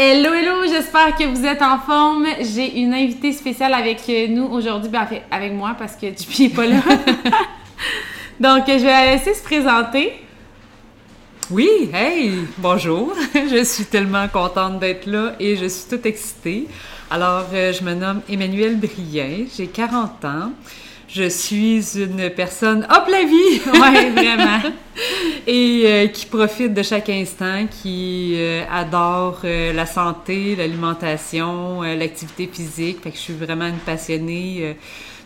Hello, hello, j'espère que vous êtes en forme. J'ai une invitée spéciale avec nous aujourd'hui, ben, avec moi parce que Dupuis n'est pas là. Donc, je vais la laisser se présenter. Oui, hey, bonjour. je suis tellement contente d'être là et je suis toute excitée. Alors, euh, je me nomme Emmanuelle Brien, j'ai 40 ans. Je suis une personne hop la vie, ouais, vraiment, et euh, qui profite de chaque instant, qui euh, adore euh, la santé, l'alimentation, l'activité physique. Fait que je suis vraiment une passionnée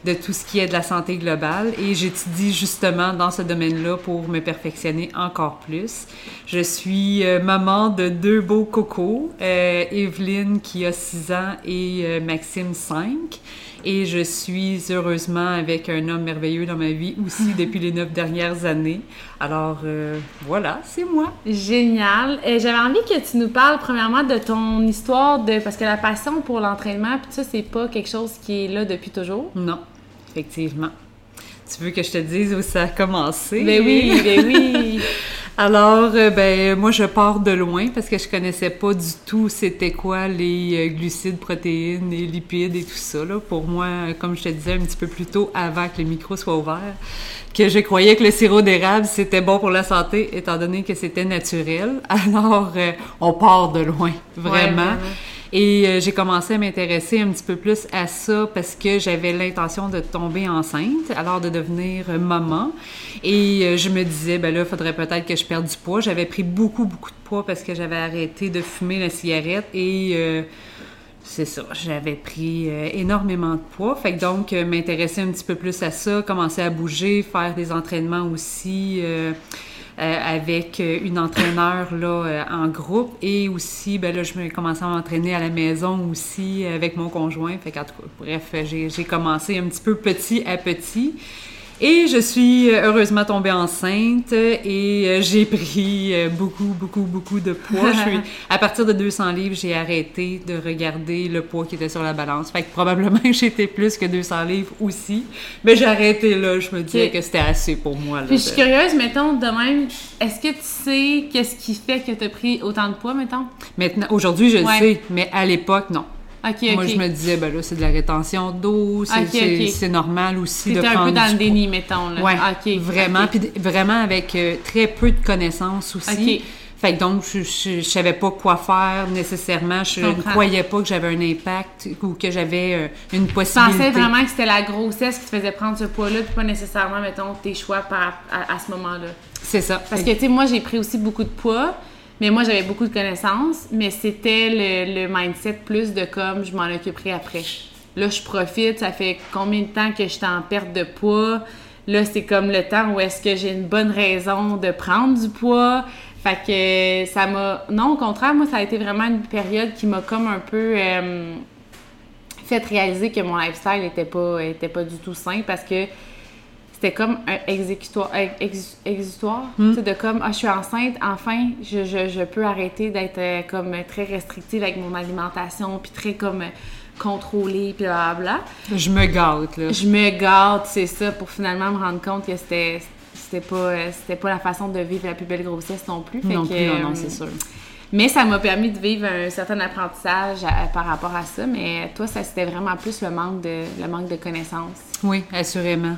de tout ce qui est de la santé globale et j'étudie justement dans ce domaine-là pour me perfectionner encore plus. Je suis maman de deux beaux cocos, Evelyne qui a 6 ans et Maxime 5. Et je suis heureusement avec un homme merveilleux dans ma vie aussi depuis les neuf dernières années. Alors euh, voilà, c'est moi. Génial. Et j'avais envie que tu nous parles premièrement de ton histoire de parce que la passion pour l'entraînement, puis ça c'est pas quelque chose qui est là depuis toujours? Non, effectivement. Tu veux que je te dise où ça a commencé? Ben oui, ben oui. Alors, euh, ben moi je pars de loin parce que je connaissais pas du tout c'était quoi les euh, glucides, protéines, les lipides et tout ça. Là. Pour moi, comme je te disais un petit peu plus tôt, avant que le micro soit ouvert, que je croyais que le sirop d'érable c'était bon pour la santé étant donné que c'était naturel. Alors, euh, on part de loin, vraiment. Et euh, j'ai commencé à m'intéresser un petit peu plus à ça parce que j'avais l'intention de tomber enceinte, alors de devenir euh, maman. Et euh, je me disais, ben là, il faudrait peut-être que je perde du poids. J'avais pris beaucoup, beaucoup de poids parce que j'avais arrêté de fumer la cigarette et c'est ça, j'avais pris énormément de poids. Fait que donc, m'intéresser un petit peu plus à ça, commencer à bouger, faire des entraînements aussi. Euh, avec euh, une entraîneur là, euh, en groupe et aussi, ben là, je me commençais à m'entraîner à la maison aussi avec mon conjoint. Fait qu'en tout cas, bref, j'ai commencé un petit peu petit à petit. Et je suis euh, heureusement tombée enceinte et euh, j'ai pris euh, beaucoup, beaucoup, beaucoup de poids. à partir de 200 livres, j'ai arrêté de regarder le poids qui était sur la balance. Fait que probablement j'étais plus que 200 livres aussi. Mais j'ai arrêté là. Je me disais que c'était assez pour moi. Puis je suis curieuse, mettons, de même, est-ce que tu sais qu'est-ce qui fait que tu as pris autant de poids, mettons? Maintenant, aujourd'hui, je le sais, mais à l'époque, non. Moi, je me disais, ben là, c'est de la rétention d'eau, c'est normal aussi de prendre un peu dans le déni, mettons. Là. Ouais, vraiment. Puis vraiment avec euh, très peu de connaissances aussi. Fait que donc, je, je, savais pas quoi faire nécessairement. Je, ne croyais pas que j'avais un impact ou que j'avais euh, une possibilité. Tu pensais vraiment que c'était la grossesse qui te faisait prendre ce poids-là, puis pas nécessairement, mettons, tes choix par, à, à ce moment-là. C'est ça. Parce que, tu sais, moi, j'ai pris aussi beaucoup de poids. Mais moi, j'avais beaucoup de connaissances, mais c'était le, mindset plus de comme je m'en occuperai après. Là, je profite, ça fait combien de temps que je suis en perte de poids? Là, c'est comme le temps où est-ce que j'ai une bonne raison de prendre du poids. Fait que ça m'a. Non, au contraire, moi, ça a été vraiment une période qui m'a comme un peu euh, fait réaliser que mon lifestyle n'était pas, était pas du tout sain parce que c'était comme un exécutoire, exutoire, hmm. de comme, ah, je suis enceinte, enfin, je, je, peux arrêter d'être euh, comme très restrictive avec mon alimentation, puis très comme contrôlée, puis bla Je me gâte, là. Je me gâte, c'est ça, pour finalement me rendre compte que c'était c'était pas, euh, c'était pas la façon de vivre la plus belle grossesse non plus. non plus, non, non, c'est sûr. Mais ça m'a permis de vivre un certain apprentissage par rapport à ça. Mais toi, ça c'était vraiment plus le manque de le manque de connaissances. Oui, assurément.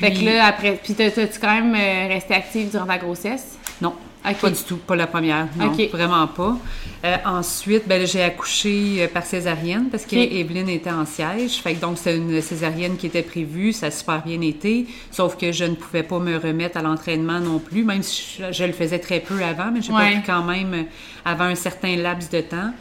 Fait que là, après, puis t'as-tu quand même euh, resté active durant ta grossesse? Non. Pas du tout, pas la première, non, vraiment pas. Euh, ensuite, ben, j'ai accouché euh, par césarienne parce que Evelyne était en siège. Fait que donc, c'est une césarienne qui était prévue, ça a super bien été, sauf que je ne pouvais pas me remettre à l'entraînement non plus, même si je, le faisais très peu avant, mais j'ai pas pu quand même avant un certain laps de temps.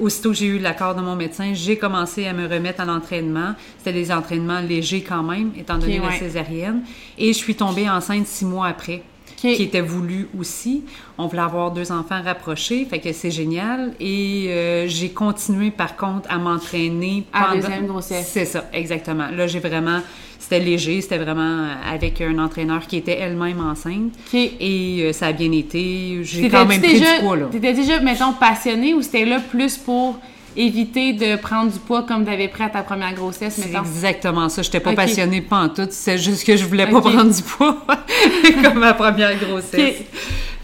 Aussitôt que j'ai eu l'accord de mon médecin, j'ai commencé à me remettre à l'entraînement. C'était des entraînements légers quand même, étant donné la césarienne. Et je suis tombée enceinte six mois après. qui était voulu aussi. On voulait avoir deux enfants rapprochés, fait que c'est génial. Et euh, j'ai continué par contre à m'entraîner À pendant... deuxième grossesse. C'est ça, exactement. Là, j'ai vraiment... C'était léger, c'était vraiment avec un entraîneur qui était elle-même enceinte. Et euh, ça a bien été. J'ai quand même pris déjà, du poids, là. T'étais déjà, mettons, passionné ou c'était là plus pour éviter de prendre du poids comme t'avais pris à ta première grossesse, C'est exactement ça. J'étais pas Ok. passionnée pas en tout. C'est juste que je voulais pas prendre du poids comme ma première grossesse.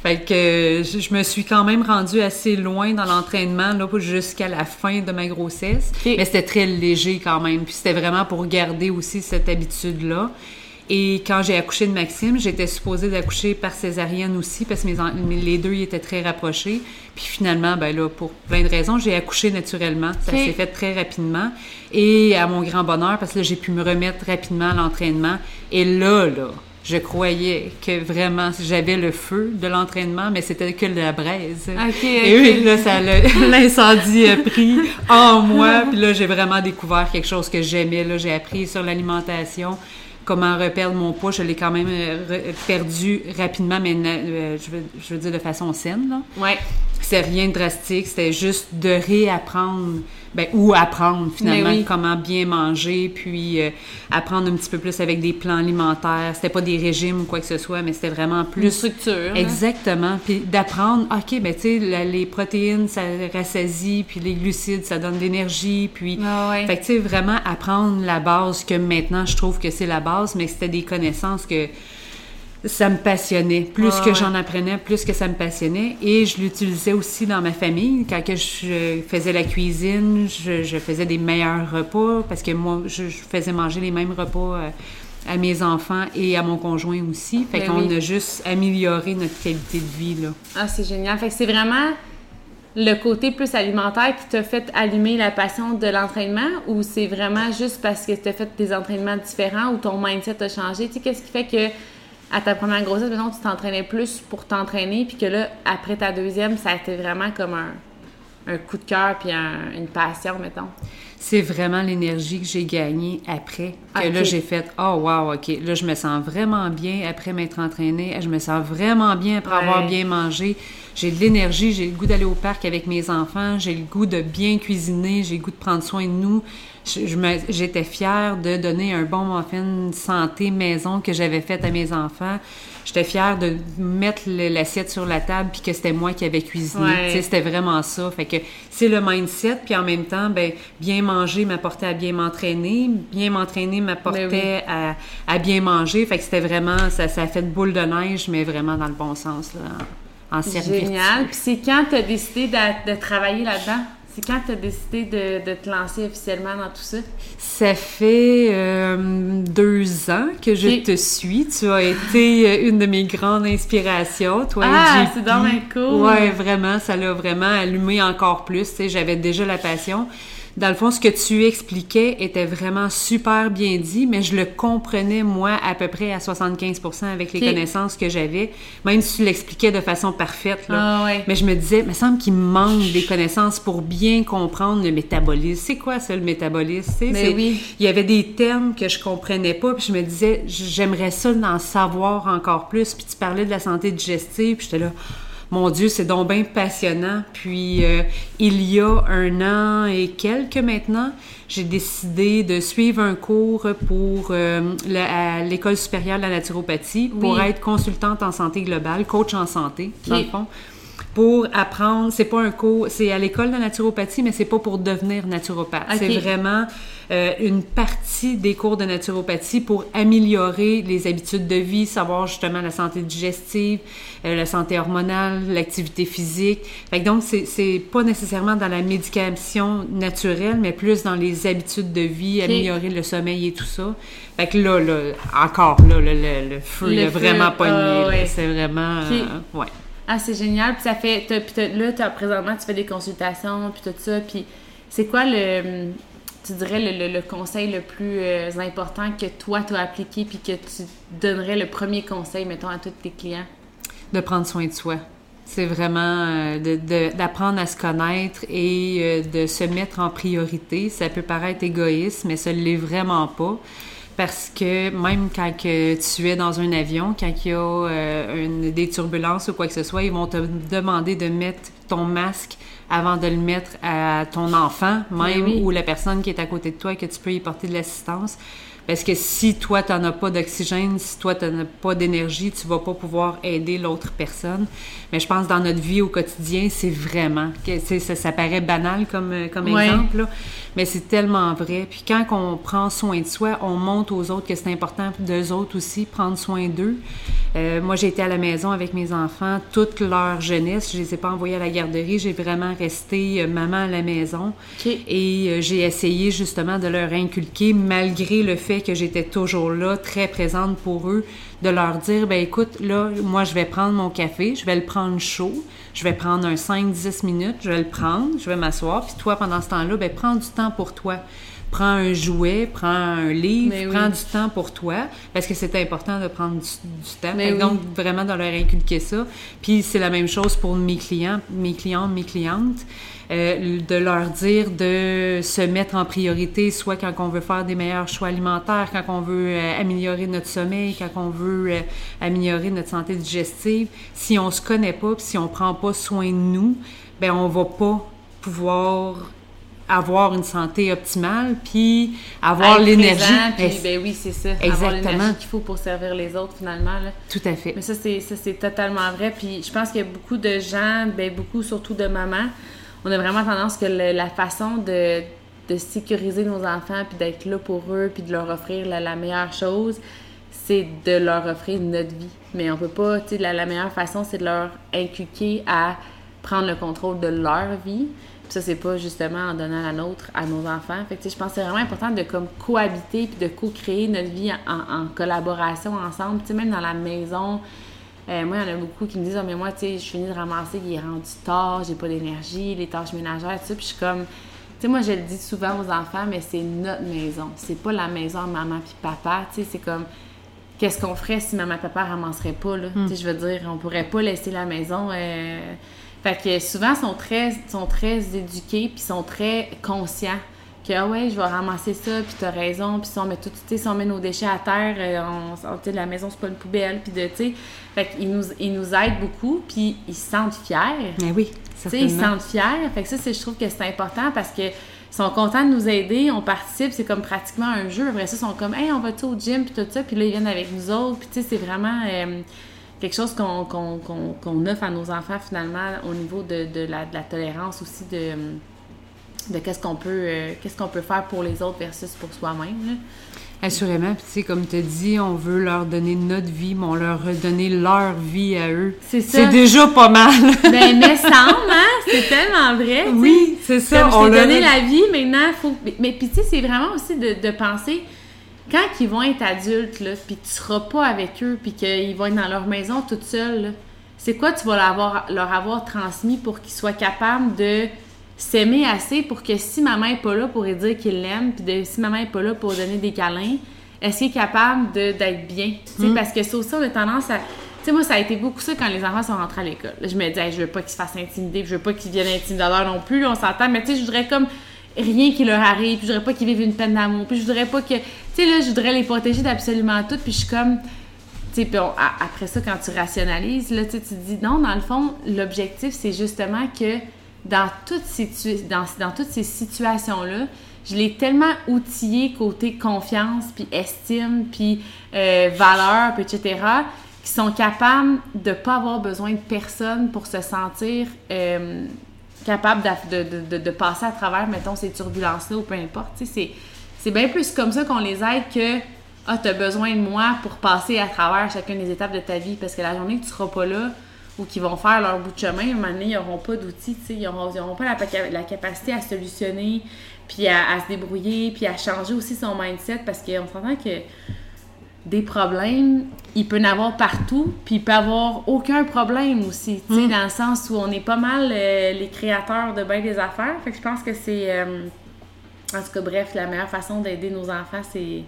Fait que euh, je, me suis quand même rendue assez loin dans l'entraînement là jusqu'à la fin de ma grossesse. Mais c'était très léger quand même. Puis c'était vraiment pour garder aussi cette habitude-là. Et quand j'ai accouché de Maxime, j'étais supposée d'accoucher par césarienne aussi parce que mes en- mes- les deux ils étaient très rapprochés. Puis finalement, ben là, pour plein de raisons, j'ai accouché naturellement. Ça s'est fait très rapidement. Et à mon grand bonheur, parce que là, j'ai pu me remettre rapidement à l'entraînement. Et là, là, je croyais que vraiment j'avais le feu de l'entraînement, mais c'était que de la braise. Et oui, là, ça l'incendie a pris en moi. Puis là, j'ai vraiment découvert quelque chose que j'aimais. Là, j'ai appris sur l'alimentation, comment reperdre mon poids. Je l'ai quand même euh, perdu rapidement, mais euh, je, veux, je veux dire de façon saine. Là. Ouais. C'est rien de drastique, c'était juste de réapprendre, ben, ou apprendre finalement Mais oui. comment bien manger, puis euh, apprendre un petit peu plus avec des plans alimentaires. C'était pas des régimes ou quoi que ce soit, mais c'était vraiment Une plus structure. là. Exactement. Puis d'apprendre, OK, ben tu sais, les protéines, ça rassasie, puis les glucides, ça donne de l'énergie, puis... Ah ouais. Fait que tu sais, vraiment apprendre la base que maintenant, je trouve que c'est la base, mais c'était des connaissances que ça me passionnait. Plus Ah que ouais. j'en apprenais, plus que ça me passionnait. Et je l'utilisais aussi dans ma famille. Quand que je faisais la cuisine, je, je faisais des meilleurs repas, parce que moi, je, je faisais manger les mêmes repas... euh, à mes enfants et à mon conjoint aussi. Fait Ben qu'on oui. a juste amélioré notre qualité de vie, là. Ah, c'est génial. Fait que c'est vraiment le côté plus alimentaire qui t'a fait allumer la passion de l'entraînement ou c'est vraiment juste parce que tu as fait des entraînements différents ou ton mindset a changé? Tu sais, qu'est-ce qui fait que à ta première grossesse, maintenant, tu t'entraînais plus pour t'entraîner puis que là, après ta deuxième, ça a été vraiment comme un, un coup de cœur puis un- une passion, mettons? C'est vraiment l'énergie que j'ai gagnée après. Que là, j'ai fait Oh, wow, OK. Là, je me sens vraiment bien après m'être entraînée. Je me sens vraiment bien après Ouais. avoir bien mangé. J'ai de l'énergie. J'ai le goût d'aller au parc avec mes enfants. J'ai le goût de bien cuisiner. J'ai le goût de prendre soin de nous. J'étais fière de donner un bon muffin santé maison que j'avais fait à mes enfants. J'étais fière de mettre l'assiette sur la table puis que c'était moi qui avais cuisiné. Ouais. C'était vraiment ça. Fait que c'est le mindset, puis en même temps, ben bien manger m'apportait à bien m'entraîner, bien m'entraîner m'apportait Ben à, à bien manger. Fait que c'était vraiment, ça, ça a fait de boule de neige, mais vraiment dans le bon sens, là, en, cercle Génial. Puis c'est quand tu as décidé de, de travailler là-dedans? C'est quand tu as décidé de, de te lancer officiellement dans tout ça? Ça fait euh, deux ans que je te suis. Tu as été euh, une de mes grandes inspirations, toi Ah, c'est donc bien cool. Ouais, vraiment, ça l'a vraiment allumé encore plus. J'avais déjà la passion. Dans le fond, ce que tu expliquais était vraiment super bien dit, mais je le comprenais, moi, à peu près à 75% avec les connaissances que j'avais, même si tu l'expliquais de façon parfaite. Là. Ah ouais. Mais je me disais, il me semble qu'il me manque des connaissances pour bien comprendre le métabolisme. C'est quoi ça, le métabolisme? Tu sais, Ben oui. Il y avait des termes que je comprenais pas, puis je me disais, j'aimerais ça d'en savoir encore plus. Puis tu parlais de la santé digestive, puis j'étais là, mon Dieu, c'est donc bien passionnant. Puis euh, il y a un an et quelques maintenant, j'ai décidé de suivre un cours pour euh, à l'École supérieure de la naturopathie pour Oui. être consultante en santé globale, coach en santé, dans le fond pour apprendre, c'est pas un cours, c'est à l'école de naturopathie, mais c'est pas pour devenir naturopathe. C'est vraiment euh, une partie des cours de naturopathie pour améliorer les habitudes de vie, savoir justement la santé digestive, euh, la santé hormonale, l'activité physique. Fait que donc, c'est, pas nécessairement dans la médication naturelle, mais plus dans les habitudes de vie, améliorer le sommeil et tout ça. Fait que là, là encore, là, le, le- le feu, Le feu, vraiment pogné. ah, là. ouais. C'est vraiment... Euh, ouais. Ah, c'est génial. Puis là, présentement, tu fais des consultations, puis tout ça. Puis c'est quoi le. Conseil le plus euh, important que toi, tu as appliqué, puis que tu donnerais le premier conseil, mettons, à tous tes clients? de prendre soin de soi. C'est vraiment euh, d'apprendre à se connaître et euh, de se mettre en priorité. Ça peut paraître égoïste, mais ça ne l'est vraiment pas. Parce que même quand que tu es dans un avion, quand il y a euh, une, des turbulences ou quoi que ce soit, ils vont te demander de mettre ton masque avant de le mettre à ton enfant, même, ou la personne qui est à côté de toi, que tu peux y porter de l'assistance. Parce que si toi, tu n'en as pas d'oxygène, si toi, tu n'as pas d'énergie, tu vas pas pouvoir aider l'autre personne. Mais je pense dans notre vie au quotidien, c'est vraiment, que, ça, ça paraît banal comme, comme exemple, mais c'est tellement vrai. Puis quand on prend soin de soi, on montre aux autres que c'est important d'eux autres aussi, prendre soin d'eux. Euh, moi, j'ai été à la maison avec mes enfants toute leur jeunesse. Je les ai pas envoyés à la garderie. J'ai vraiment resté euh, maman à la maison. Et euh, j'ai essayé justement de leur inculquer, malgré le fait que j'étais toujours là, très présente pour eux, de leur dire, ben écoute, là, moi, je vais prendre mon café, je vais le prendre chaud, je vais prendre un 5-10 minutes, je vais le prendre, je vais m'asseoir, puis toi, pendant ce temps-là, ben prends du temps pour toi prends un jouet, prends un livre, prends du temps pour toi, parce que c'est important de prendre du, temps. Donc, vraiment de leur inculquer ça. Puis, c'est la même chose pour mes clients, mes clients, mes clientes. Euh, de leur dire de se mettre en priorité, soit quand on veut faire des meilleurs choix alimentaires, quand on veut euh, améliorer notre sommeil, quand on veut euh, améliorer notre santé digestive. Si on se connaît pas, si on prend pas soin de nous, ben on va pas pouvoir avoir une santé optimale, puis avoir l'énergie. ben oui, c'est ça. Exactement. Avoir l'énergie qu'il faut pour servir les autres, finalement. Là. Tout à fait. Mais ça, c'est, ça, c'est totalement vrai. Puis je pense qu'il y a beaucoup de gens, ben beaucoup surtout de mamans, on a vraiment tendance que la façon de, de, sécuriser nos enfants, puis d'être là pour eux, puis de leur offrir la, meilleure chose, c'est de leur offrir notre vie. Mais on peut pas, tu sais, la, meilleure façon, c'est de leur inculquer à prendre le contrôle de leur vie ça, c'est pas justement en donnant la nôtre à nos enfants. Fait que, je pense que c'est vraiment important de comme cohabiter puis de co-créer notre vie en, collaboration ensemble. Tu sais, même dans la maison, euh, moi, il y en a beaucoup qui me disent, oh, mais moi, tu sais, je finis de ramasser, il est rendu tard, j'ai pas d'énergie, les tâches ménagères, tout ça. Puis je suis comme, tu sais, moi, je le dis souvent aux enfants, mais c'est notre maison. C'est pas la maison de maman puis papa. Tu sais, c'est comme, qu'est-ce qu'on ferait si maman et papa ramasserait pas, là? Hmm. Tu sais, je veux dire, on pourrait pas laisser la maison. Euh, fait que souvent, ils sont très, sont très éduqués, puis sont très conscients que, ah ouais, je vais ramasser ça, puis t'as raison, puis si on met tout, si on met nos déchets à terre, euh, on, la maison, c'est pas une poubelle, puis de, tu sais, fait qu'ils nous, ils nous aident beaucoup, puis ils se sentent fiers. Mais oui, certainement. ils se sentent fiers. Fait que ça, je trouve que c'est important parce que sont contents de nous aider, on participe, c'est comme pratiquement un jeu. Après ça, ils sont comme, hey, on va tout au gym, puis tout ça, puis là, ils viennent avec nous autres, puis tu sais, c'est vraiment. Euh, quelque chose qu'on offre à nos enfants finalement au niveau de, de, la, de la, tolérance aussi de, de qu'est-ce qu'on peut euh, qu'est-ce qu'on peut faire pour les autres versus pour soi-même. Assurément. Puis, tu sais, comme tu dit, on veut leur donner notre vie, mais on leur redonner leur vie à eux. C'est ça. C'est déjà pas mal. ben, mais semble, hein? C'est tellement vrai. Oui, c'est ça. on leur donné la vie, maintenant, faut. Mais, puis, tu sais, c'est vraiment aussi de, de penser quand ils vont être adultes, là, puis tu seras pas avec eux, puis qu'ils vont être dans leur maison toute seule, c'est quoi tu vas leur avoir, transmis pour qu'ils soient capables de s'aimer assez pour que si maman est pas là pour lui dire qu'il l'aime, puis si maman est pas là pour donner des câlins, est-ce qu'il est capable d'être bien? Mm. Parce que ça aussi, on a tendance à... Tu sais, moi, ça a été beaucoup ça quand les enfants sont rentrés à l'école. Je me disais, je veux pas qu'ils se fassent intimider, je veux pas qu'ils viennent intimidateurs non plus, on s'entend, mais tu sais, je voudrais comme rien qui leur arrive, puis je voudrais pas qu'ils vivent une peine d'amour, puis je voudrais pas que, tu sais, là, je voudrais les protéger d'absolument tout, puis je suis comme, tu sais, puis après ça, quand tu rationalises, là, tu te dis, non, dans le fond, l'objectif, c'est justement que dans toutes ces, dans, dans toutes ces situations-là, je l'ai tellement outillé côté confiance, puis estime, puis euh, valeur, puis etc., qui sont capables de pas avoir besoin de personne pour se sentir... Euh, capable de, de, passer à travers, mettons, ces turbulences-là ou peu importe. C'est bien plus comme ça qu'on les aide que Ah, tu as besoin de moi pour passer à travers chacune des étapes de ta vie. Parce que la journée que tu seras pas là ou qu'ils vont faire leur bout de chemin, à un moment donné, ils n'auront pas d'outils, ils n'auront pas la, la, capacité à solutionner, puis à, à, se débrouiller, puis à changer aussi son mindset parce qu'on s'entend que des problèmes, il peut en avoir partout, puis il peut y avoir aucun problème aussi, tu sais, hmm. dans le sens où on est pas mal euh, les créateurs de bien des affaires. Fait que je pense que c'est, euh, en tout cas, bref, la meilleure façon d'aider nos enfants, c'est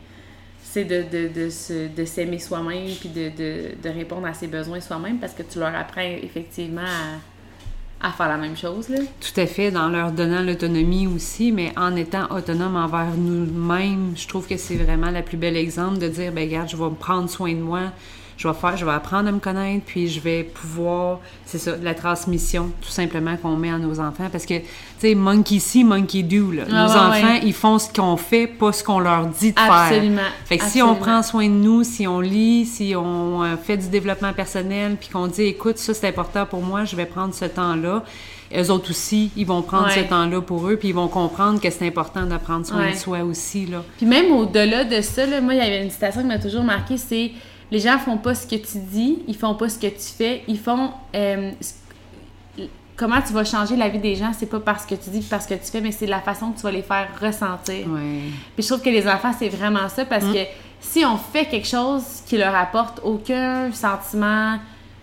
c'est de, de, de, s'aimer soi-même puis de, répondre à ses besoins soi-même parce que tu leur apprends effectivement à faire la même chose. Tout à fait, dans leur donnant l'autonomie aussi, mais en étant autonome envers nous-mêmes, je trouve que c'est vraiment la plus belle exemple de dire, ben regarde, je vais me prendre soin de moi, je vais faire, je vais apprendre à me connaître, puis je vais pouvoir, c'est ça, la transmission, tout simplement, qu'on met à nos enfants. Parce que, tu sais, monkey see, monkey do, là. Ah, nos enfants, ouais. ils font ce qu'on fait, pas ce qu'on leur dit de faire. Absolument. Fait que si on prend soin de nous, si on lit, si on euh, fait du développement personnel, puis qu'on dit, écoute, ça c'est important pour moi, je vais prendre ce temps-là. Eux autres aussi, ils vont prendre Ouais. ce temps-là pour eux, puis ils vont comprendre que c'est important de prendre soin Ouais. de soi aussi, là. Puis même au-delà de ça, là, moi, il y avait une citation qui m'a toujours marqué, c'est les gens font pas ce que tu dis, ils font pas ce que tu fais, ils font euh, comment tu vas changer la vie des gens, c'est pas parce que tu dis, parce que tu fais, mais c'est la façon que tu vas les faire ressentir. Ouais. Puis je trouve que les enfants, c'est vraiment ça parce Mm. que si on fait quelque chose qui leur apporte aucun sentiment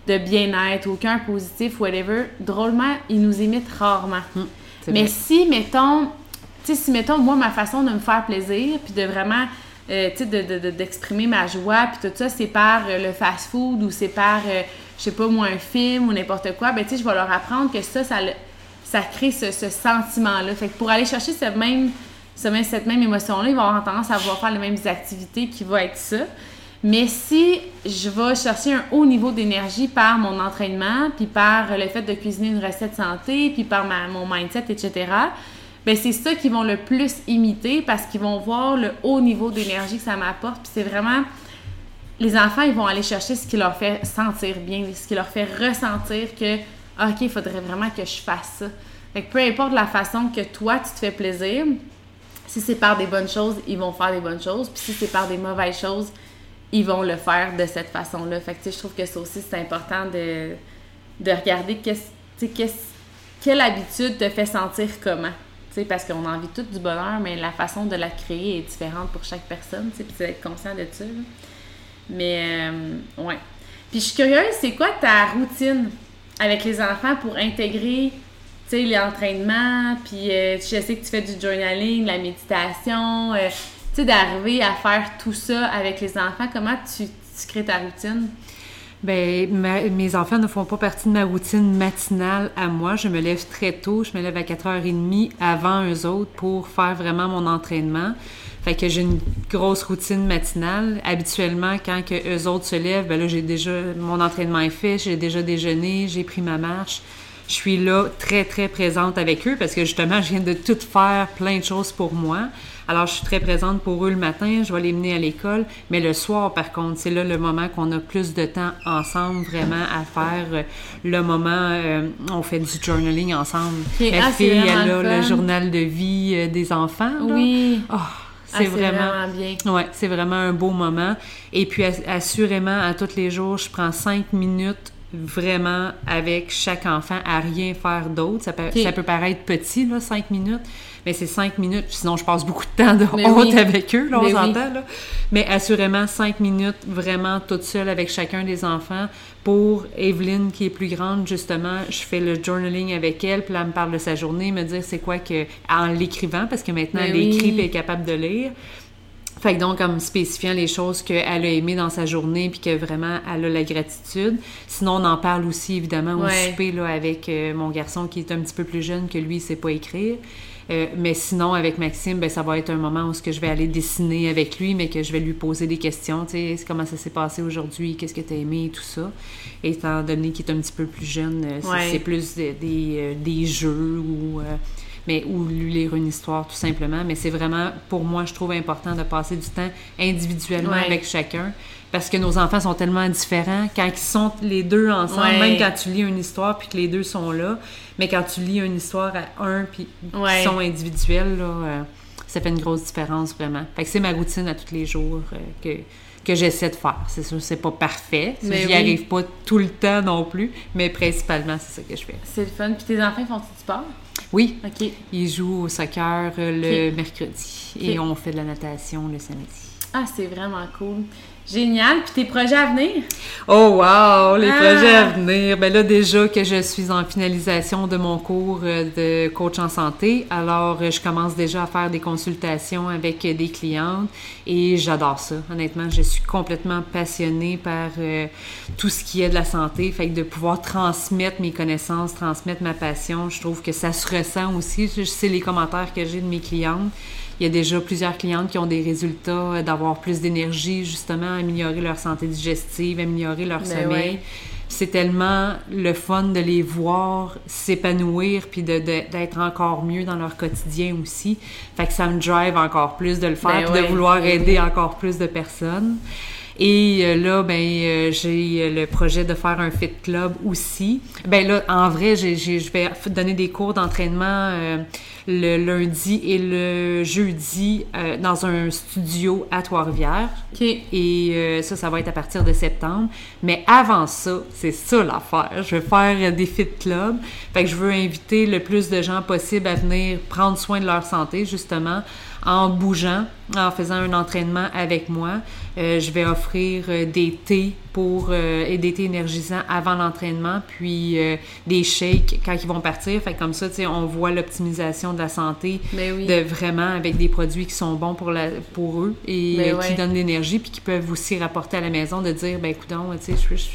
de bien-être, aucun positif, whatever, drôlement, ils nous imitent rarement. c'est Mais vrai. si, mettons, tu sais, si, mettons, moi, ma façon de me faire plaisir, puis de vraiment, euh, d'exprimer ma joie, puis tout ça, c'est par euh, le fast-food ou c'est par, euh, je sais pas, moi, un film ou n'importe quoi, ben, tu sais, je vais leur apprendre que ça, ça, ça crée ce, sentiment-là. Fait que pour aller chercher même- cette même émotion-là, ils vont avoir tendance à vouloir faire les mêmes activités qui vont être ça. Mais si je vais chercher un haut niveau d'énergie par mon entraînement, puis par le fait de cuisiner une recette santé, puis par ma- mon mindset, etc., ben c'est ça qu'ils vont le plus imiter parce qu'ils vont voir le haut niveau d'énergie que ça m'apporte. Puis c'est vraiment... Les enfants, ils vont aller chercher ce qui leur fait sentir bien, ce qui leur fait ressentir que, Ah, OK, il faudrait vraiment que je fasse ça. Fait que peu importe la façon que toi, tu te fais plaisir, si c'est par des bonnes choses, ils vont faire des bonnes choses. Puis si c'est par des mauvaises choses, ils vont le faire de cette façon-là. Fait que, je trouve que ça aussi, c'est important de, de regarder qu'est-ce, qu'est-ce- quelle habitude te fait sentir comment. Parce qu'on a envie tout du bonheur, mais la façon de la créer est différente pour chaque personne. tu sais, Puis d'être conscient de ça. Mais, euh, ouais. Puis je suis curieuse, c'est quoi ta routine avec les enfants pour intégrer, tu l'entraînement, puis euh, je sais que tu fais du journaling, la méditation, euh, tu sais, d'arriver à faire tout ça avec les enfants. Comment tu crées ta routine? Ben, mes enfants ne font pas partie de ma routine matinale à moi. Je me lève très tôt. Je me lève à 4h30 avant eux autres pour faire vraiment mon entraînement. Fait que j'ai une grosse routine matinale. Habituellement, quand eux autres se lèvent, ben là, j'ai déjà, mon entraînement est fait, j'ai déjà déjeuné, j'ai pris ma marche. Je suis là très, très présente avec eux parce que justement, je viens de tout faire plein de choses pour moi. Alors, je suis très présente pour eux le matin, je vais les mener à l'école. Mais le soir, par contre, c'est là le moment qu'on a plus de temps ensemble vraiment à faire euh, le moment, euh, on fait du journaling ensemble. Ok, Ma ah, fille, vraiment elle a le journal de vie euh, des enfants. là. Oui. Oh, Ah, c'est vraiment... bien. Ouais, c'est vraiment un beau moment. Et puis, ass- assurément, à tous les jours, je prends cinq minutes vraiment avec chaque enfant à rien faire d'autre. Ça, peut- Ok. ça peut paraître petit, là, cinq minutes, mais c'est cinq minutes. Sinon, je passe beaucoup de temps de Mais honte oui. avec eux, là, on oui. s'entend, là. Mais assurément, cinq minutes vraiment toute seule avec chacun des enfants. Pour Evelyne, qui est plus grande, justement, je fais le journaling avec elle, puis là, elle me parle de sa journée, me dire c'est quoi que... En l'écrivant, parce que maintenant, Mais elle écrit oui. elle est capable de lire. Fait que donc, comme spécifiant les choses qu'elle a aimées dans sa journée, puis que vraiment, elle a la gratitude. Sinon, on en parle aussi, évidemment, au Ouais. souper, là, avec euh, mon garçon qui est un petit peu plus jeune que lui, il sait pas écrire. Euh, mais sinon, avec Maxime, ben, ça va être un moment où ce que je vais aller dessiner avec lui, mais que je vais lui poser des questions, tu sais, comment ça s'est passé aujourd'hui, qu'est-ce que tu as aimé, tout ça. Étant donné qu'il est un petit peu plus jeune, euh, c'est Ouais. c'est plus de- des, euh, des jeux ou... mais ou lui lire une histoire tout simplement. Mais c'est vraiment, pour moi, je trouve important de passer du temps individuellement Ouais. avec chacun. Parce que nos enfants sont tellement différents. Quand ils sont les deux ensemble, Ouais. même quand tu lis une histoire puis que les deux sont là, mais quand tu lis une histoire à un puis Ouais. qu'ils sont individuels, là, euh, ça fait une grosse différence vraiment. Fait que c'est ma routine à tous les jours euh, que, que j'essaie de faire. C'est sûr, c'est pas parfait. Mais J'y oui. arrive pas tout le temps non plus, mais principalement, c'est ça que je fais. C'est le fun. Puis tes enfants font du sport? Oui, OK. ils jouent au soccer euh, le mercredi et on fait de la natation le samedi. Ah, c'est vraiment cool. Génial. Puis tes projets à venir? Oh wow, les Ah! projets à venir. Ben là déjà que je suis en finalisation de mon cours euh, de coach en santé, alors euh, je commence déjà à faire des consultations avec euh, des clientes et j'adore ça. Honnêtement, je suis complètement passionnée par euh, tout ce qui est de la santé, fait que de pouvoir transmettre mes connaissances, transmettre ma passion, je trouve que ça se ressent aussi. Je sais les commentaires que j'ai de mes clientes. Il y a déjà plusieurs clientes qui ont des résultats euh, d'avoir plus d'énergie, justement, améliorer leur santé digestive, améliorer leur Ben sommeil. ouais. C'est tellement le fun de les voir s'épanouir puis de, de- d'être encore mieux dans leur quotidien aussi. Fait que ça me drive encore plus de le faire Ben puis ouais. de vouloir aider encore plus de personnes. Et euh, là, ben, euh, j'ai le projet de faire un fit club aussi. Ben là, en vrai, je vais donner des cours d'entraînement euh, le lundi et le jeudi euh, dans un studio à Trois-Rivières. Et euh, ça, ça va être à partir de septembre. Mais avant ça, c'est ça l'affaire. Je veux faire des fit clubs. Fait que je veux inviter le plus de gens possible à venir prendre soin de leur santé, justement, en bougeant, en faisant un entraînement avec moi. Euh, je vais offrir euh, des thés pour euh, et des thés énergisants avant l'entraînement, puis euh, des shakes quand ils vont partir. Fait que comme ça, tu sais, on voit l'optimisation de la santé Ben oui. de vraiment avec des produits qui sont bons pour la pour eux et Ben euh, qui donnent de l'énergie puis qui peuvent aussi rapporter à la maison de dire ben écoute tu sais je- je-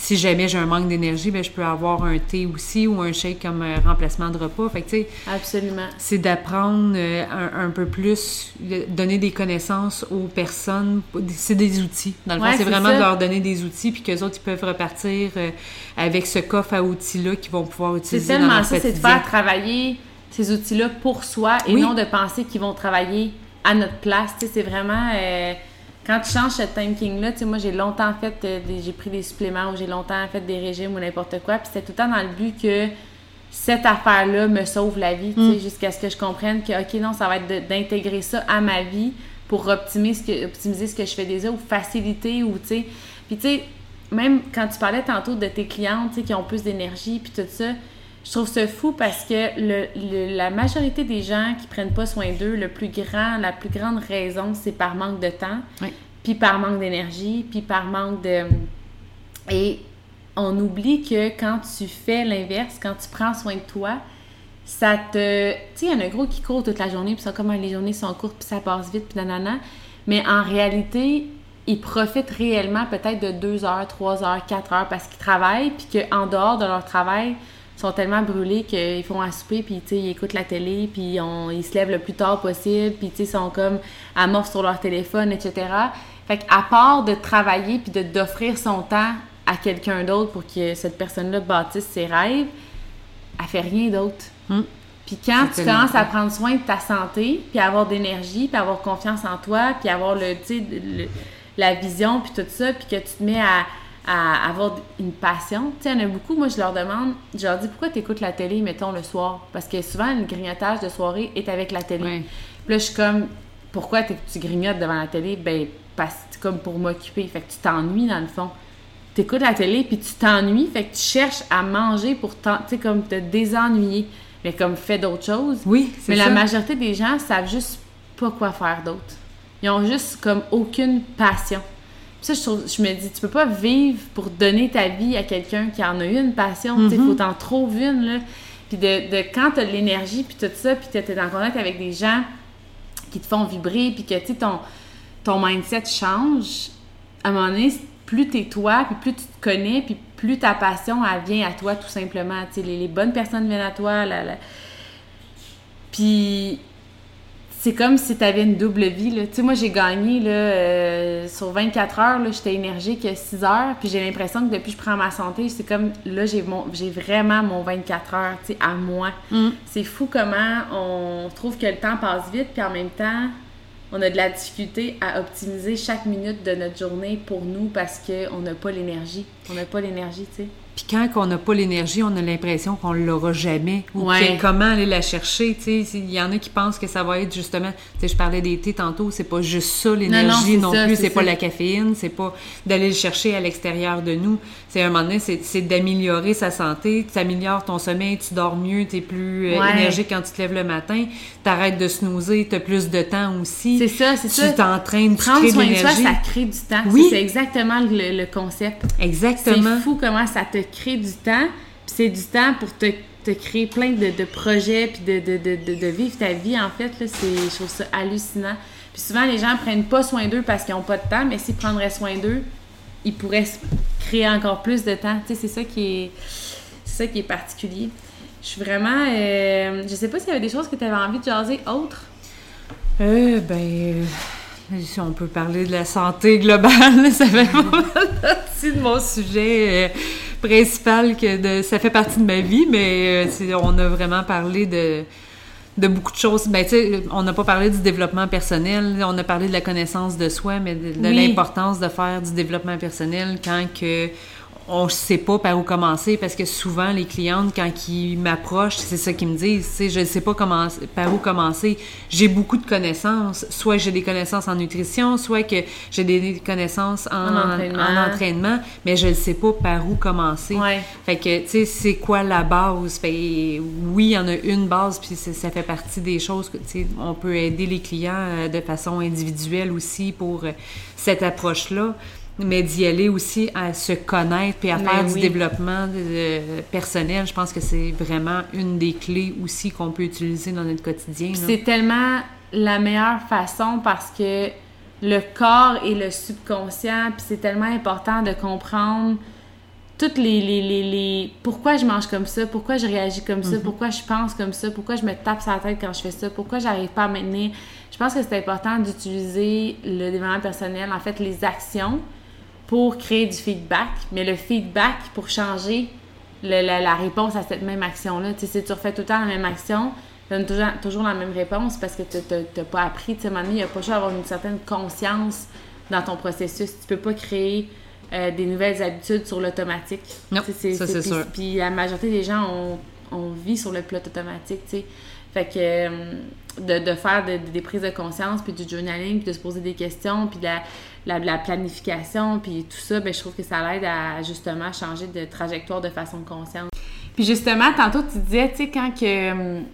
si jamais j'ai un manque d'énergie ben je peux avoir un thé aussi ou un shake comme euh, remplacement de repas fait que tu sais Absolument. c'est d'apprendre euh, un, un peu plus donner des connaissances aux personnes c'est des outils dans le fond Ouais, c'est c'est vraiment ça. de leur donner des outils puis qu'eux autres ils peuvent repartir euh, avec ce coffre à outils là qu'ils vont pouvoir C'est utiliser dans tellement leur ça, c'est de faire travailler ces outils-là pour soi et Oui. non de penser qu'ils vont travailler à notre place. Tu sais, c'est vraiment... quand tu changes ce thinking-là, tu sais, moi, j'ai longtemps fait... euh, des- j'ai pris des suppléments ou j'ai longtemps fait des régimes ou n'importe quoi, puis c'était tout le temps dans le but que cette affaire-là me sauve la vie, tu Mm. sais, jusqu'à ce que je comprenne que, OK, non, ça va être d'intégrer ça à ma vie pour optimiser ce que, optimiser ce que je fais déjà ou faciliter ou, tu sais... Puis, tu sais, même quand tu parlais tantôt de tes clientes, tu sais, qui ont plus d'énergie puis tout ça, je trouve ça fou parce que le, le- la majorité des gens qui prennent pas soin d'eux, le plus grand, la plus grande raison, c'est par manque de temps, Oui. puis par manque d'énergie, puis par manque de... Et on oublie que quand tu fais l'inverse, quand tu prends soin de toi, ça te... Tu sais, il y en a gros qui courent toute la journée, puis ça, comment les journées sont courtes, puis ça passe vite, puis nanana. Mais en réalité, ils profitent réellement peut-être de 2 heures, 3 heures, 4 heures parce qu'ils travaillent, puis qu'en dehors de leur travail, sont tellement brûlés qu'ils font à souper, puis ils écoutent la télé, puis on, ils se lèvent le plus tard possible, puis ils sont comme amorphes sur leur téléphone, etc. Fait qu'à part de travailler, puis d'offrir son temps à quelqu'un d'autre pour que cette personne-là bâtisse ses rêves, elle fait rien d'autre. Hum. Puis quand tu commences à prendre soin de ta santé, puis avoir d'énergie, puis avoir confiance en toi, puis avoir le- la vision, puis tout ça, puis que tu te mets à, à avoir une passion. Tu sais, il y en a beaucoup, moi, je leur demande, je leur dis, pourquoi tu écoutes la télé, mettons, le soir? Parce que souvent, le grignotage de soirée est avec la télé. Puis là, je suis comme, pourquoi tu grignotes devant la télé? Ben, parce que comme pour m'occuper. Fait que tu t'ennuies, dans le fond. T'écoutes la télé, puis tu t'ennuies, fait que tu cherches à manger pour, tu comme te désennuyer. Mais comme fais d'autres choses. oui c'est Mais ça la majorité des gens savent juste pas quoi faire d'autre. Ils ont juste comme aucune passion. Ça, je, trouve- je me dis, tu peux pas vivre pour donner ta vie à quelqu'un qui en a une passion. Tu sais, Mhm. faut t'en trouver une, là. Puis de, de quand t'as de l'énergie, puis tout ça, puis t'es en contact avec des gens qui te font vibrer, puis que, tu sais, ton, ton mindset change, à un moment donné, plus t'es toi, puis plus tu te connais, puis plus ta passion, elle vient à toi, tout simplement. Tu les, les bonnes personnes viennent à toi, la- la- puis c'est comme si tu avais une double vie. Là. Tu sais, moi, j'ai gagné là, euh, sur 24 heures, là, j'étais énergique 6 heures. Puis j'ai l'impression que depuis que je prends ma santé, c'est comme là, j'ai, mon, j'ai vraiment mon 24 heures tu sais, à moi. Mm. C'est fou comment on trouve que le temps passe vite, puis en même temps, on a de la difficulté à optimiser chaque minute de notre journée pour nous parce qu'on n'a pas l'énergie. On n'a pas l'énergie, tu sais. Puis quand on n'a pas l'énergie, on a l'impression qu'on l'aura jamais. Ou Ouais. comment aller la chercher, tu sais? Il y en a qui pensent que ça va être justement... Tu sais, je parlais des thés tantôt, c'est pas juste ça, l'énergie non, ça, plus. c'est C'est pas ça. la caféine, c'est pas d'aller le chercher à l'extérieur de nous. C'est à un moment donné, c'est c'est d'améliorer sa santé. Tu améliores ton sommeil, tu dors mieux, tu es plus euh, Ouais. énergique quand tu te lèves le matin. Tu arrêtes de snoozer, tu as plus de temps aussi. C'est ça, c'est ça. Tu t'entraînes, tu Prendre crées de soin de l'énergie. ça crée du temps. Oui. C'est exactement le, le concept. C'est Exactement. fou comment ça te crée du temps. Puis c'est du temps pour te, te créer plein de, de projets, puis de, de, de, vivre ta vie, en fait. Là, c'est, je trouve ça hallucinant. Puis souvent, les gens prennent pas soin d'eux parce qu'ils n'ont pas de temps, mais s'ils prendraient soin d'eux, ils pourraient se créer encore plus de temps. Tu sais, c'est ça qui est, c'est ça qui est particulier. Je suis vraiment... euh, je sais pas s'il y avait des choses que tu avais envie de jaser autres. Euh, ben, si on peut parler de la santé globale, ça fait partie de mon sujet euh, principal, que de, ça fait partie de ma vie, mais on a vraiment parlé de, de beaucoup de choses. Ben, tu sais, on n'a pas parlé du développement personnel, on a parlé de la connaissance de soi, mais de, de Oui. l'importance de faire du développement personnel quand que on ne sait pas par où commencer parce que souvent les clientes quand ils m'approchent c'est ça qu'ils me disent je ne sais pas comment par où commencer. J'ai beaucoup de connaissances. Soit j'ai des connaissances en nutrition soit que j'ai des connaissances en, En entraînement. en entraînement, mais je ne sais pas par où commencer. Ouais. fait que tu sais c'est quoi la base? Fait oui il y en a une base puis ça fait partie des choses que tu sais on peut aider les clients euh, de façon individuelle aussi pour euh, cette approche là mais d'y aller aussi à se connaître puis à Mais faire du développement euh, personnel, je pense que c'est vraiment une des clés aussi qu'on peut utiliser dans notre quotidien. C'est tellement la meilleure façon parce que le corps et le subconscient, puis c'est tellement important de comprendre toutes les, les, les, les- pourquoi je mange comme ça, pourquoi je réagis comme ça, pourquoi je pense comme ça, pourquoi je me tape sur la tête quand je fais ça, pourquoi j'arrive pas à maintenir. Je pense que c'est important d'utiliser le développement personnel, en fait les actions pour créer du feedback, mais le feedback pour changer le- la, la réponse à cette même action-là. Tu sais, si tu refais tout le temps la même action, tu donnes toujours, toujours la même réponse parce que tu n'as pas appris. Tu sais, il y a pas juste avoir une certaine conscience dans ton processus. Tu peux pas créer euh, des nouvelles habitudes sur l'automatique. Non, Tu sais, ça, c'est puis- sûr. Puis la majorité des gens, on, on vit sur le pilote automatique, tu sais. Fait que euh, de, de faire de- des prises de conscience, puis du journaling, puis de se poser des questions, puis de la, la, la planification, puis tout ça, ben, je trouve que ça l'aide à justement changer de trajectoire de façon consciente. Puis justement, tantôt, tu disais, tu sais, quand que hum,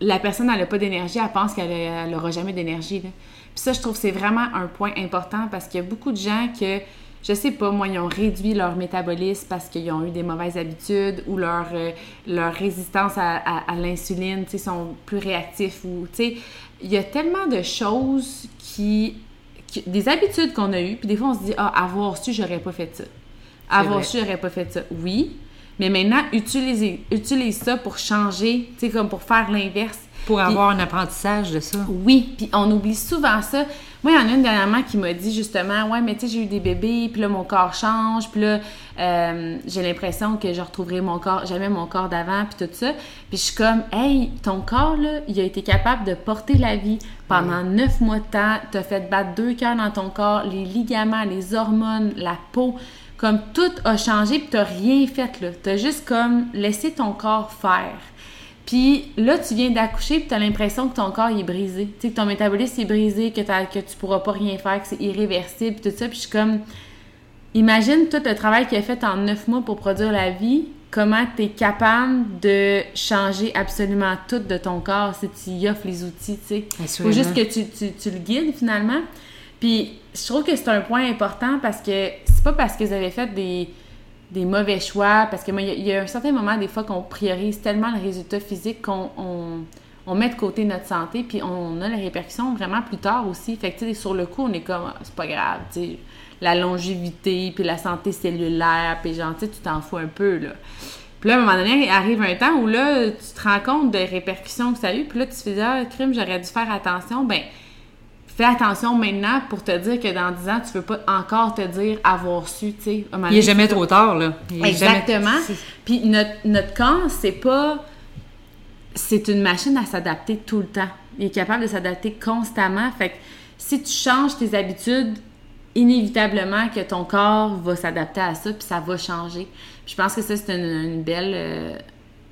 la personne n'a pas d'énergie, elle pense qu'elle n'aura jamais d'énergie. Puis ça, je trouve que c'est vraiment un point important parce qu'il y a beaucoup de gens que, je sais pas, moi, ils ont réduit leur métabolisme parce qu'ils ont eu des mauvaises habitudes ou leur, euh, leur résistance à, à- l'insuline, tu sais, sont plus réactifs ou, tu sais, il y a tellement de choses qui- des habitudes qu'on a eues, puis des fois, on se dit, ah, avoir su, j'aurais pas fait ça. Avoir vrai. su, j'aurais pas fait ça. Oui, mais maintenant, utilisez, utilise ça pour changer, tu sais, comme pour faire l'inverse. Pour Puis- avoir un apprentissage de ça. oui, puis on oublie souvent ça. Moi, il y en a une dernièrement qui m'a dit justement, ouais, mais tu sais, j'ai eu des bébés, puis là, mon corps change, puis là, euh, j'ai l'impression que je retrouverai mon corps, jamais mon corps d'avant, puis tout ça. Puis je suis comme, hey, ton corps, là, il a été capable de porter la vie pendant neuf mois de temps, t'as fait battre deux cœurs dans ton corps, les ligaments, les hormones, la peau, comme tout a changé, puis t'as rien fait, là. T'as juste comme laissé ton corps faire. Puis là, tu viens d'accoucher, puis tu as l'impression que ton corps il est brisé. Tu sais, que ton métabolisme est brisé, que, que tu pourras pas rien faire, que c'est irréversible, puis tout ça. Puis je suis comme. Imagine tout le travail qu'il a fait en neuf mois pour produire la vie, comment tu es capable de changer absolument tout de ton corps si tu y offres les outils, tu sais. faut Assurément. juste que tu, tu, tu le guides finalement. Puis je trouve que c'est un point important parce que c'est pas parce que vous avez fait des, des mauvais choix, parce que moi, il y a- un certain moment, des fois, qu'on priorise tellement le résultat physique qu'on on, met de côté notre santé, puis on a les répercussions vraiment plus tard aussi. Fait que, sur le coup, on est comme, Ah, c'est pas grave, tu la longévité, puis la santé cellulaire, puis genre, tu t'en fous un peu, là. Puis là, à un moment donné, arrive un temps où là, tu te rends compte des répercussions que ça a eu, puis là, tu te dire, ah, crime, j'aurais dû faire attention. Ben, fais attention maintenant pour te dire que dans 10 ans, tu veux pas encore te dire avoir su, tu sais. À Il est donné, jamais trop tard, là. Il Exactement. jamais- Puis notre, notre corps, c'est pas. C'est une machine à s'adapter tout le temps. Il est capable de s'adapter constamment. Fait que si tu changes tes habitudes, inévitablement que ton corps va s'adapter à ça, puis ça va changer. Puis je pense que ça, c'est une, belle, euh,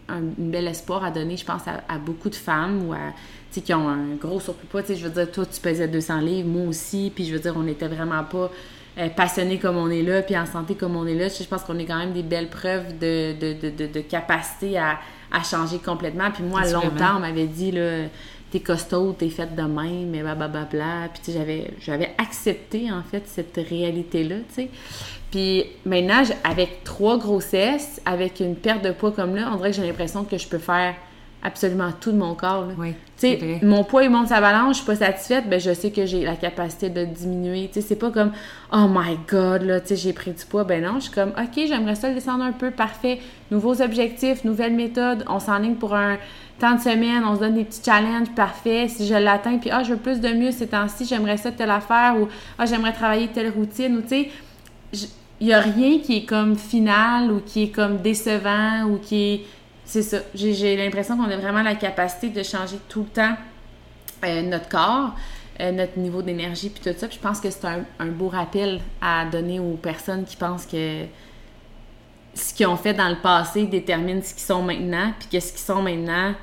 un une belle espoir à donner, je pense, à, beaucoup de femmes ou à, qui ont un gros surpoids. Je veux dire, toi, tu pesais 200 livres, moi aussi, puis je veux dire, on n'était vraiment pas euh, passionnés comme on est là, puis en santé comme on est là. Je pense qu'on est quand même des belles preuves de, de, de, de capacité à, à, changer complètement. Puis moi, longtemps, on m'avait dit, là, t'es costaud, t'es faite de même, mais blablabla. Puis tu sais, j'avais, j'avais accepté, en fait, cette réalité-là, tu sais. Puis maintenant, avec trois grossesses, avec une perte de poids comme là, on dirait que j'ai l'impression que je peux faire absolument tout de mon corps. Oui, tu sais, mon poids il monte sa balance, je suis pas satisfaite, ben je sais que j'ai la capacité de diminuer. Tu sais, c'est pas comme oh my god là, tu sais, j'ai pris du poids. Ben non, je suis comme ok, j'aimerais ça le descendre un peu, parfait. Nouveaux objectifs, nouvelles méthodes, on s'enligne pour un temps de semaine, on se donne des petits challenges, parfait. Si je l'atteins, puis ah, je veux plus de mieux ces temps-ci, j'aimerais ça telle affaire ou ah, j'aimerais travailler telle routine ou tu sais, il y a rien qui est comme final ou qui est comme décevant ou qui est c'est ça. J'ai l'impression qu'on a vraiment la capacité de changer tout le temps euh, notre corps, euh, notre niveau d'énergie, puis tout ça. Puis je pense que c'est un, un, beau rappel à donner aux personnes qui pensent que ce qu'ils ont fait dans le passé détermine ce qu'ils sont maintenant, puis que ce qu'ils sont maintenant,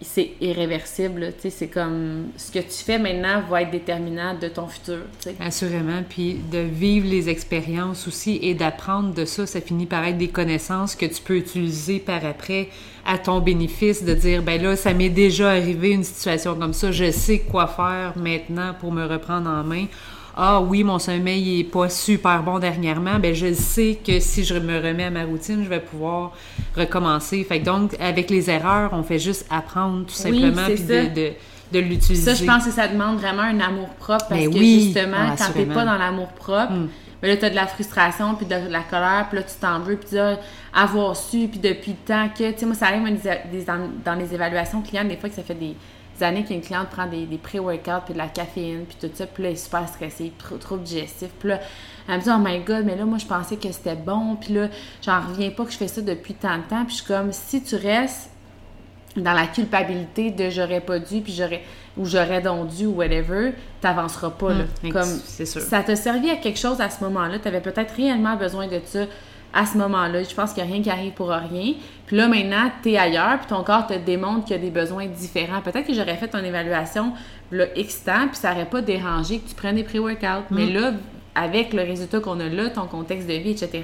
c'est irréversible. C'est comme ce que tu fais maintenant va être déterminant de ton futur. Assurément. Puis de vivre les expériences aussi et d'apprendre de ça, ça finit par être des connaissances que tu peux utiliser par après à ton bénéfice, de dire, ben là, ça m'est déjà arrivé une situation comme ça, je sais quoi faire maintenant pour me reprendre en main ah oui, mon sommeil est pas super bon dernièrement, ben je sais que si je me remets à ma routine, je vais pouvoir recommencer. Fait que donc, avec les erreurs, on fait juste apprendre tout simplement puis de, de, l'utiliser. Ça, je pense que ça demande vraiment un amour propre parce ben que justement, quand t'es pas dans l'amour propre, hmm. ben là, t'as de la frustration, puis de la colère, puis là, tu t'en veux, puis là, avoir su, puis depuis le temps que, tu sais, moi, ça arrive dans les évaluations clients, des fois que ça fait des années qu'une cliente prend des, des pré-workouts, puis de la caféine, puis tout ça, puis là, elle est super stressée, trop, trop digestif. Puis là, elle me dit, oh my god, mais là, moi, je pensais que c'était bon, puis là, j'en reviens pas que je fais ça depuis tant de temps. Puis je suis comme, si tu restes dans la culpabilité de j'aurais pas dû, puis j'aurais ou j'aurais donc dû ou whatever, t'avanceras pas. Là. Comme, c'est sûr. Ça t'a servi à quelque chose à ce moment-là, tu avais peut-être réellement besoin de ça à ce moment-là. Je pense qu'il n'y a rien qui arrive pour rien. Puis là, maintenant, tu es ailleurs, puis ton corps te démontre qu'il y a des besoins différents. Peut-être que j'aurais fait ton évaluation là, X temps, puis ça n'aurait pas dérangé que tu prennes des pré-workouts. Mais mm. là, avec le résultat qu'on a là, ton contexte de vie, etc.,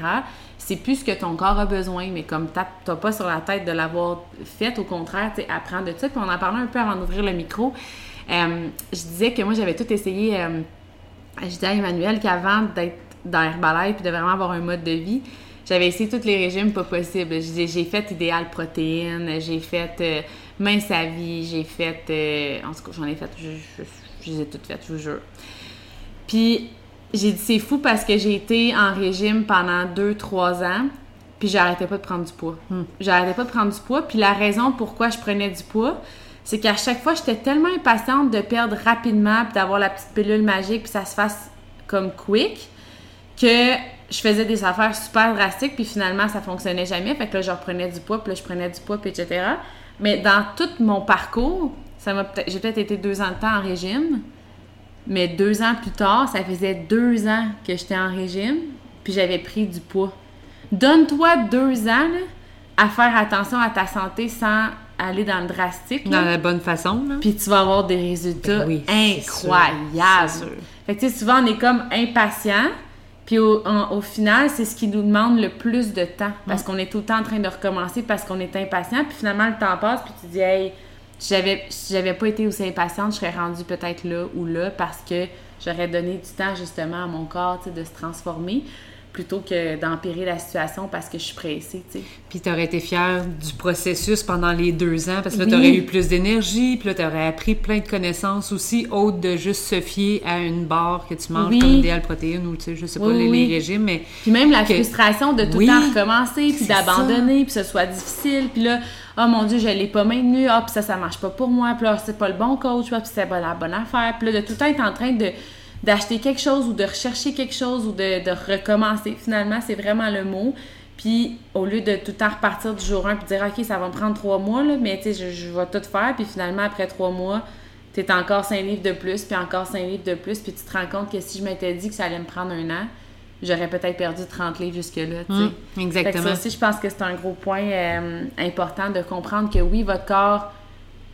c'est plus ce que ton corps a besoin. Mais comme tu n'as pas sur la tête de l'avoir fait, au contraire, tu apprends de ça. Puis on en parlait un peu avant d'ouvrir le micro. Euh, je disais que moi, j'avais tout essayé. Euh, je disais à Emmanuel qu'avant d'être dans Herbalife puis de vraiment avoir un mode de vie, j'avais essayé tous les régimes pas possibles. J'ai fait idéal protéines, j'ai fait euh, mince à vie, j'ai fait. Euh, en tout cas, j'en ai fait. Je, les ai toutes faites, je vous jure. Puis, j'ai dit c'est fou parce que j'ai été en régime pendant 2-3 ans, puis j'arrêtais pas de prendre du poids. Hmm. J'arrêtais pas de prendre du poids, puis la raison pourquoi je prenais du poids, c'est qu'à chaque fois, j'étais tellement impatiente de perdre rapidement, puis d'avoir la petite pilule magique, puis ça se fasse comme quick, que je faisais des affaires super drastiques, puis finalement, ça fonctionnait jamais. Fait que là, je reprenais du poids, puis là, je prenais du poids, puis etc. Mais dans tout mon parcours, ça m'a j'ai peut-être été deux ans de temps en régime, mais deux ans plus tard, ça faisait deux ans que j'étais en régime, puis j'avais pris du poids. Donne-toi deux ans à faire attention à ta santé sans aller dans le drastique. Dans la bonne façon. Puis tu vas avoir des résultats ben incroyables. Fait que tu sais, souvent, on est comme impatient puis au, au final, c'est ce qui nous demande le plus de temps. Parce qu'on est tout le temps en train de recommencer parce qu'on est impatient. Puis finalement, le temps passe, puis tu dis, hey, si j'avais, si j'avais pas été aussi impatiente, je serais rendue peut-être là ou là parce que j'aurais donné du temps justement à mon corps de se transformer plutôt que d'empirer la situation parce que je suis pressée, tu sais. Puis tu aurais été fière du processus pendant les deux ans parce que là, tu aurais eu plus d'énergie, puis là, tu aurais appris plein de connaissances aussi, autres de juste se fier à une barre que tu manges comme idéal protéines ou, tu sais, je sais pas, les, régimes, mais... Puis même la frustration de tout le temps recommencer, puis d'abandonner, puis que ce soit difficile, puis là, oh mon Dieu, je l'ai pas maintenu, ah, puis ça, ça marche pas pour moi, puis là, c'est pas le bon coach, puis c'est pas la bonne affaire, puis là, de tout le temps être en train de d'acheter quelque chose ou de rechercher quelque chose ou de, recommencer. Finalement, c'est vraiment le mot. Puis au lieu de tout le temps repartir du jour 1 puis dire OK, ça va me prendre trois mois, là, mais tu sais, je, vais tout faire. Puis finalement, après trois mois, tu es encore cinq livres de plus, puis encore cinq livres de plus. Puis tu te rends compte que si je m'étais dit que ça allait me prendre un an, j'aurais peut-être perdu 30 livres jusque-là, Fait que exactement. ça aussi, je pense que c'est un gros point euh, important de comprendre que oui, votre corps,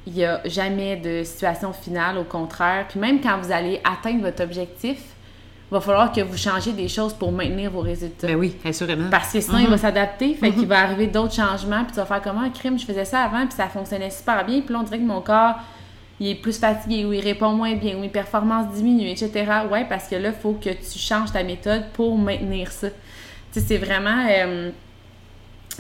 il n'y a jamais de situation finale, au contraire. Puis même quand vous allez atteindre votre objectif, il va falloir que vous changez des choses pour maintenir vos résultats. Ben oui, assurément. Parce que sinon, il va s'adapter, fait qu'il va arriver d'autres changements, puis tu vas faire comment un crime, je faisais ça avant, puis ça fonctionnait super bien, puis là, on dirait que mon corps, il est plus fatigué, ou il répond moins bien, ou mes performances diminuent, etc. Ouais, parce que là, il faut que tu changes ta méthode pour maintenir ça. Tu sais, c'est vraiment euh,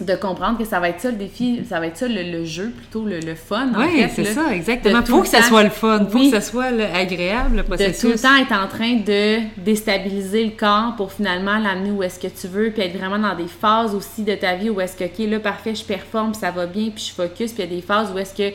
de comprendre que ça va être ça le défi, ça va être ça le, le jeu, plutôt le, le fun. Oui, c'est ça, exactement. de le que ça soit le fun, faut Oui. que ça soit le- agréable, le de tout processus. le temps être en train de déstabiliser le corps pour finalement l'amener où est-ce que tu veux, puis être vraiment dans des phases aussi de ta vie où est-ce que, OK, là, parfait, je performe, puis ça va bien, puis je focus, puis il y a des phases où est-ce que,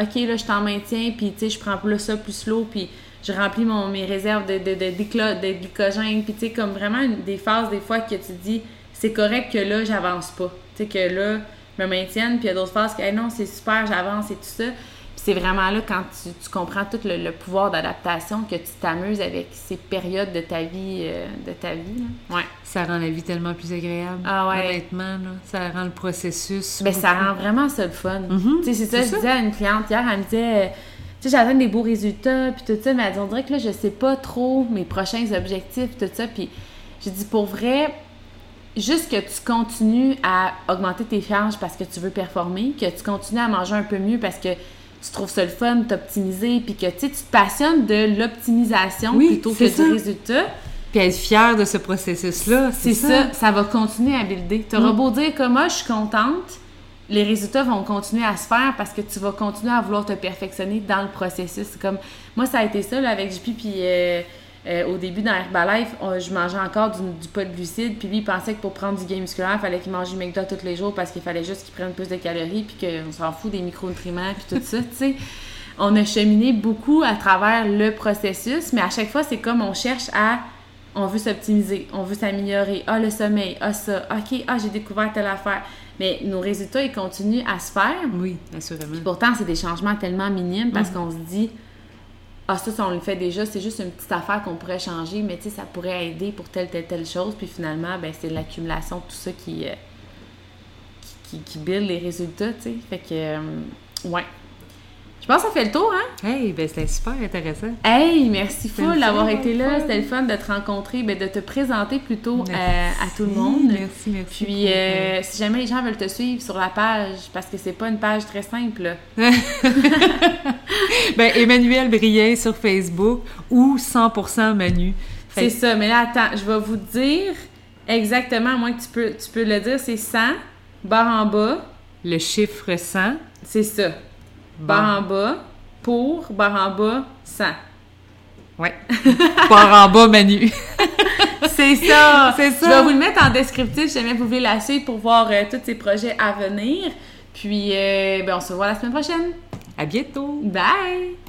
OK, là, je t'en maintiens, puis tu sais, je prends plus ça plus slow, puis je remplis mon, mes réserves de, de, de, d'éclat- de glycogène, puis tu sais, comme vraiment des phases, des fois, que tu dis, c'est correct que là, j'avance pas. Tu sais, que là, je me maintienne, puis il y a d'autres phases que, Hey, non, c'est super, j'avance et tout ça. Puis c'est vraiment là, quand tu, tu comprends tout le, le pouvoir d'adaptation, que tu t'amuses avec ces périodes de ta vie, euh, de ta vie. là. Ouais. Ça rend la vie tellement plus agréable. Ah ouais. Honnêtement, là, ça rend le processus. Ben, ça rend vraiment ça le fun. Mhm, Tu sais, c'est ça, je disais à une cliente hier, elle me disait, euh, tu sais, j'atteins des beaux résultats, puis tout ça, mais elle dit, on dirait que là, je sais pas trop mes prochains objectifs, tout ça, puis j'ai dit, pour vrai, juste que tu continues à augmenter tes charges parce que tu veux performer, que tu continues à manger un peu mieux parce que tu trouves ça le fun, t'optimiser, puis que tu sais, tu te passionnes de l'optimisation Oui, plutôt que du résultat. Puis être fier de ce processus-là, C'est ça. ça, va continuer à builder. Tu auras beau dire comme moi, je suis contente, les résultats vont continuer à se faire parce que tu vas continuer à vouloir te perfectionner dans le processus. C'est comme moi, ça a été ça là, avec JP, puis euh, euh, au début dans Herbalife, on- je mangeais encore du, du pot de glucides, puis lui, il pensait que pour prendre du gain musculaire, il fallait qu'il mange du McDo tous les jours parce qu'il fallait juste qu'il prenne plus de calories, puis qu'on s'en fout des micronutriments, puis tout ça, tu sais. On a cheminé beaucoup à travers le processus, mais à chaque fois, c'est comme on cherche à on veut s'optimiser, on veut s'améliorer. Ah, le sommeil, ah, ça, ok, ah, j'ai découvert telle affaire. Mais nos résultats, ils continuent à se faire. Oui, assurément. Pourtant, c'est des changements tellement minimes parce qu'on se dit, ah, ça, ça, on le fait déjà, c'est juste une petite affaire qu'on pourrait changer, mais tu sais, ça pourrait aider pour telle, telle, telle chose. Puis finalement, ben, c'est l'accumulation de tout ça qui, euh, qui, qui, build les résultats, tu. Fait que, euh, ouais. Je pense que ça fait le tour, hein? Hey, ben c'était super intéressant. Hey, merci full d'avoir été là. C'était le fun de te rencontrer, ben, de te présenter plutôt euh, à tout le monde. Merci, merci. Puis, euh, si jamais les gens veulent te suivre sur la page, parce que c'est pas une page très simple, là. ben, Emmanuel Briet sur Facebook ou 100% Manu. C'est ça. Mais là, attends, je vais vous dire exactement, à moins que tu peux, tu peux le dire, c'est 100, barre en bas, le chiffre 100. c'est ça. Barre en bas, pour, barre en bas, 100. Ouais. Par en bas, Manu. C'est ça! C'est ça. Je vais vous le mettre en descriptif si jamais vous voulez la suivre pour voir euh, tous ces projets à venir. Puis, euh, ben, on se voit la semaine prochaine. À bientôt. Bye!